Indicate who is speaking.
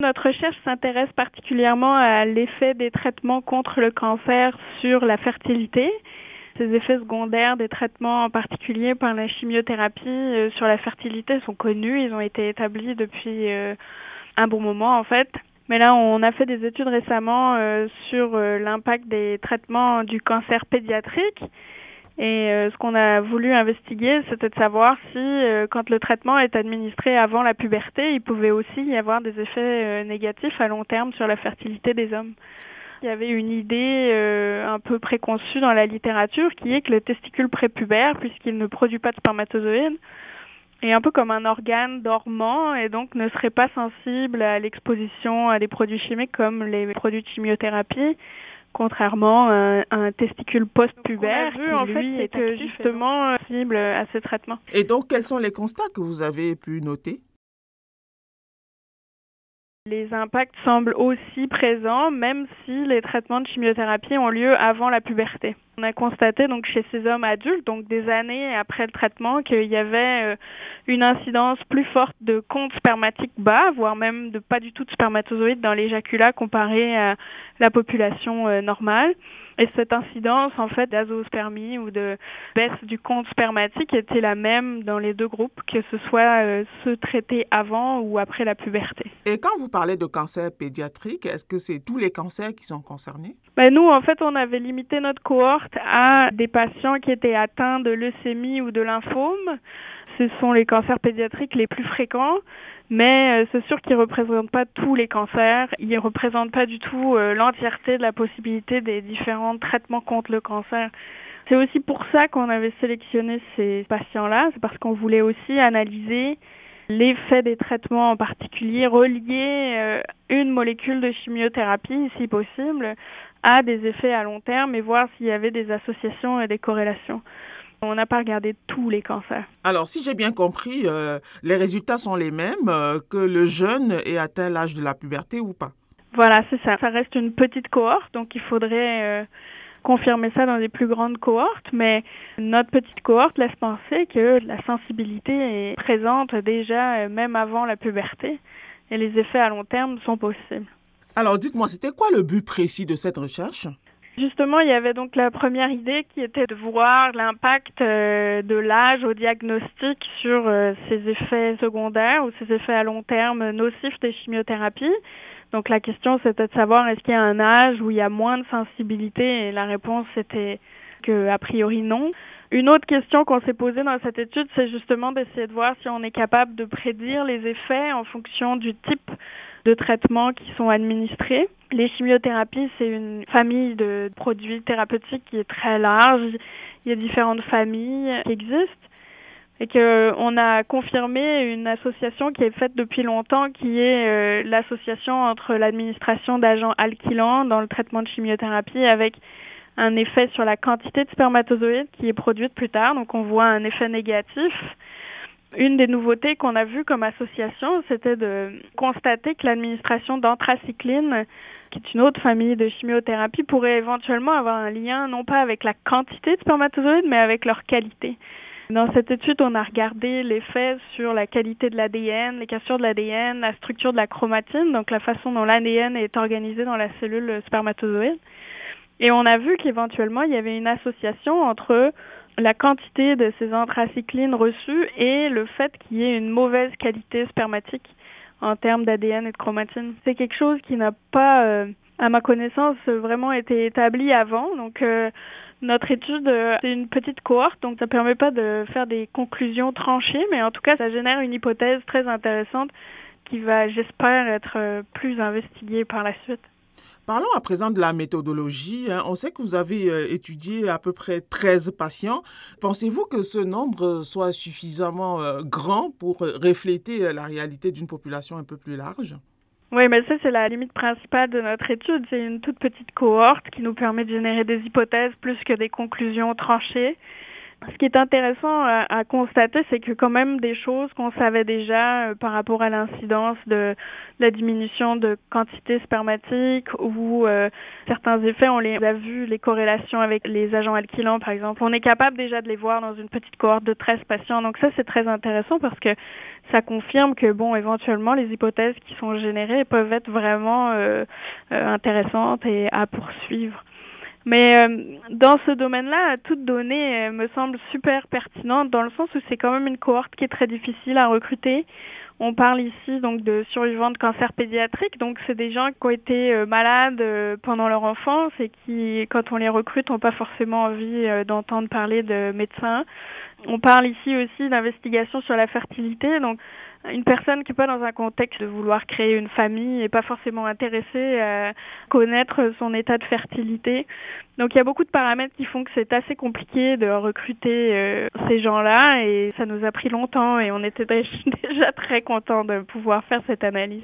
Speaker 1: Notre recherche s'intéresse particulièrement à l'effet des traitements contre le cancer sur la fertilité. Ces effets secondaires des traitements, en particulier par la chimiothérapie, euh, sur la fertilité sont connus. Ils ont été établis depuis euh, un bon moment, en fait. Mais là, on a fait des études récemment euh, sur l'impact des traitements du cancer pédiatrique et euh, ce qu'on a voulu investiguer, c'était de savoir si, euh, quand le traitement est administré avant la puberté, il pouvait aussi y avoir des effets euh, négatifs à long terme sur la fertilité des hommes. Il y avait une idée un peu préconçue dans la littérature qui est que le testicule prépubère, puisqu'il ne produit pas de spermatozoïdes, est un peu comme un organe dormant et donc ne serait pas sensible à l'exposition à des produits chimiques comme les produits de chimiothérapie contrairement à un, testicule post-pubère qui, en fait, lui, est justement sensible à ce traitement.
Speaker 2: Et donc, quels sont les constats que vous avez pu noter?
Speaker 1: Les impacts semblent aussi présents, même si les traitements de chimiothérapie ont lieu avant la puberté. On a constaté donc chez ces hommes adultes, donc des années après le traitement, qu'il y avait euh, une incidence plus forte de compte spermatique bas, voire même de pas du tout de spermatozoïdes dans l'éjaculat comparé à la population euh, normale. Et cette incidence, en fait, d'azospermie ou de baisse du compte spermatique était la même dans les deux groupes, que ce soit euh, ceux traités avant ou après la puberté.
Speaker 2: Et quand vous parlez de cancer pédiatrique, est-ce que c'est tous les cancers qui sont concernés?
Speaker 1: Ben nous, en fait, on avait limité notre cohorte à des patients qui étaient atteints de leucémie ou de lymphome. Ce sont les cancers pédiatriques les plus fréquents mais euh, c'est sûr qu'ils ne représentent pas tous les cancers, ils ne représentent pas du tout euh, l'entièreté de la possibilité des différents traitements contre le cancer. C'est aussi pour ça qu'on avait sélectionné ces patients-là, c'est parce qu'on voulait aussi analyser l'effet des traitements en particulier, relier euh, une molécule de chimiothérapie, si possible, à des effets à long terme et voir s'il y avait des associations et des corrélations. On n'a pas regardé tous les cancers.
Speaker 2: Alors, si j'ai bien compris, euh, les résultats sont les mêmes euh, que le jeune ait atteint l'âge de la puberté ou pas?
Speaker 1: Voilà, c'est ça. Ça reste une petite cohorte, donc il faudrait euh, confirmer ça dans des plus grandes cohortes, mais notre petite cohorte laisse penser que la sensibilité est présente déjà même avant la puberté et les effets à long terme sont possibles.
Speaker 2: Alors, dites-moi, c'était quoi le but précis de cette recherche?
Speaker 1: Justement, il y avait donc la première idée qui était de voir l'impact euh, de l'âge au diagnostic sur euh, ces effets secondaires ou ces effets à long terme nocifs des chimiothérapies. Donc la question c'était de savoir est-ce qu'il y a un âge où il y a moins de sensibilité et la réponse était que a priori non. Une autre question qu'on s'est posée dans cette étude, c'est justement d'essayer de voir si on est capable de prédire les effets en fonction du type de traitements qui sont administrés. Les chimiothérapies, c'est une famille de produits thérapeutiques qui est très large. Il y a différentes familles qui existent et que on a confirmé une association qui est faite depuis longtemps, qui est euh, l'association entre l'administration d'agents alkylants dans le traitement de chimiothérapie avec un effet sur la quantité de spermatozoïdes qui est produite plus tard. Donc on voit un effet négatif une des nouveautés qu'on a vues comme association, c'était de constater que l'administration d'anthracycline, qui est une autre famille de chimiothérapie, pourrait éventuellement avoir un lien non pas avec la quantité de spermatozoïdes, mais avec leur qualité. Dans cette étude, on a regardé l'effet sur la qualité de l'ADN, les cassures de l'ADN, la structure de la chromatine, donc la façon dont l'ADN est organisé dans la cellule spermatozoïde. Et on a vu qu'éventuellement, il y avait une association entre la quantité de ces anthracyclines reçues et le fait qu'il y ait une mauvaise qualité spermatique en termes d'ADN et de chromatine. C'est quelque chose qui n'a pas, euh, à ma connaissance, vraiment été établi avant. Donc, euh, notre étude, euh, c'est une petite cohorte, donc ça permet pas de faire des conclusions tranchées, mais en tout cas, ça génère une hypothèse très intéressante qui va, j'espère, être plus investiguée par la suite.
Speaker 2: Parlons à présent de la méthodologie. Hein. On sait que vous avez euh, étudié à peu près 13 patients. Pensez-vous que ce nombre soit suffisamment euh, grand pour refléter euh, la réalité d'une population un peu plus large?
Speaker 1: Oui, mais ça, c'est la limite principale de notre étude. C'est une toute petite cohorte qui nous permet de générer des hypothèses plus que des conclusions tranchées. Ce qui est intéressant à, constater, c'est que quand même des choses qu'on savait déjà euh, par rapport à l'incidence de la diminution de quantité spermatique ou euh, certains effets, on les a vu, les corrélations avec les agents alkylants par exemple, on est capable déjà de les voir dans une petite cohorte de 13 patients. Donc ça, c'est très intéressant parce que ça confirme que, bon, éventuellement, les hypothèses qui sont générées peuvent être vraiment euh, intéressantes et à poursuivre. Mais euh, dans ce domaine-là, toute donnée euh, me semble super pertinente dans le sens où c'est quand même une cohorte qui est très difficile à recruter. On parle ici donc de survivants de cancer pédiatrique, donc c'est des gens qui ont été euh, malades pendant leur enfance et qui, quand on les recrute, n'ont pas forcément envie d'entendre parler de médecins. On parle ici aussi d'investigation sur la fertilité, donc une personne qui n'est pas dans un contexte de vouloir créer une famille et pas forcément intéressée à connaître son état de fertilité. Donc il y a beaucoup de paramètres qui font que c'est assez compliqué de recruter euh, ces gens-là et ça nous a pris longtemps et on était déjà très contents de pouvoir faire cette analyse.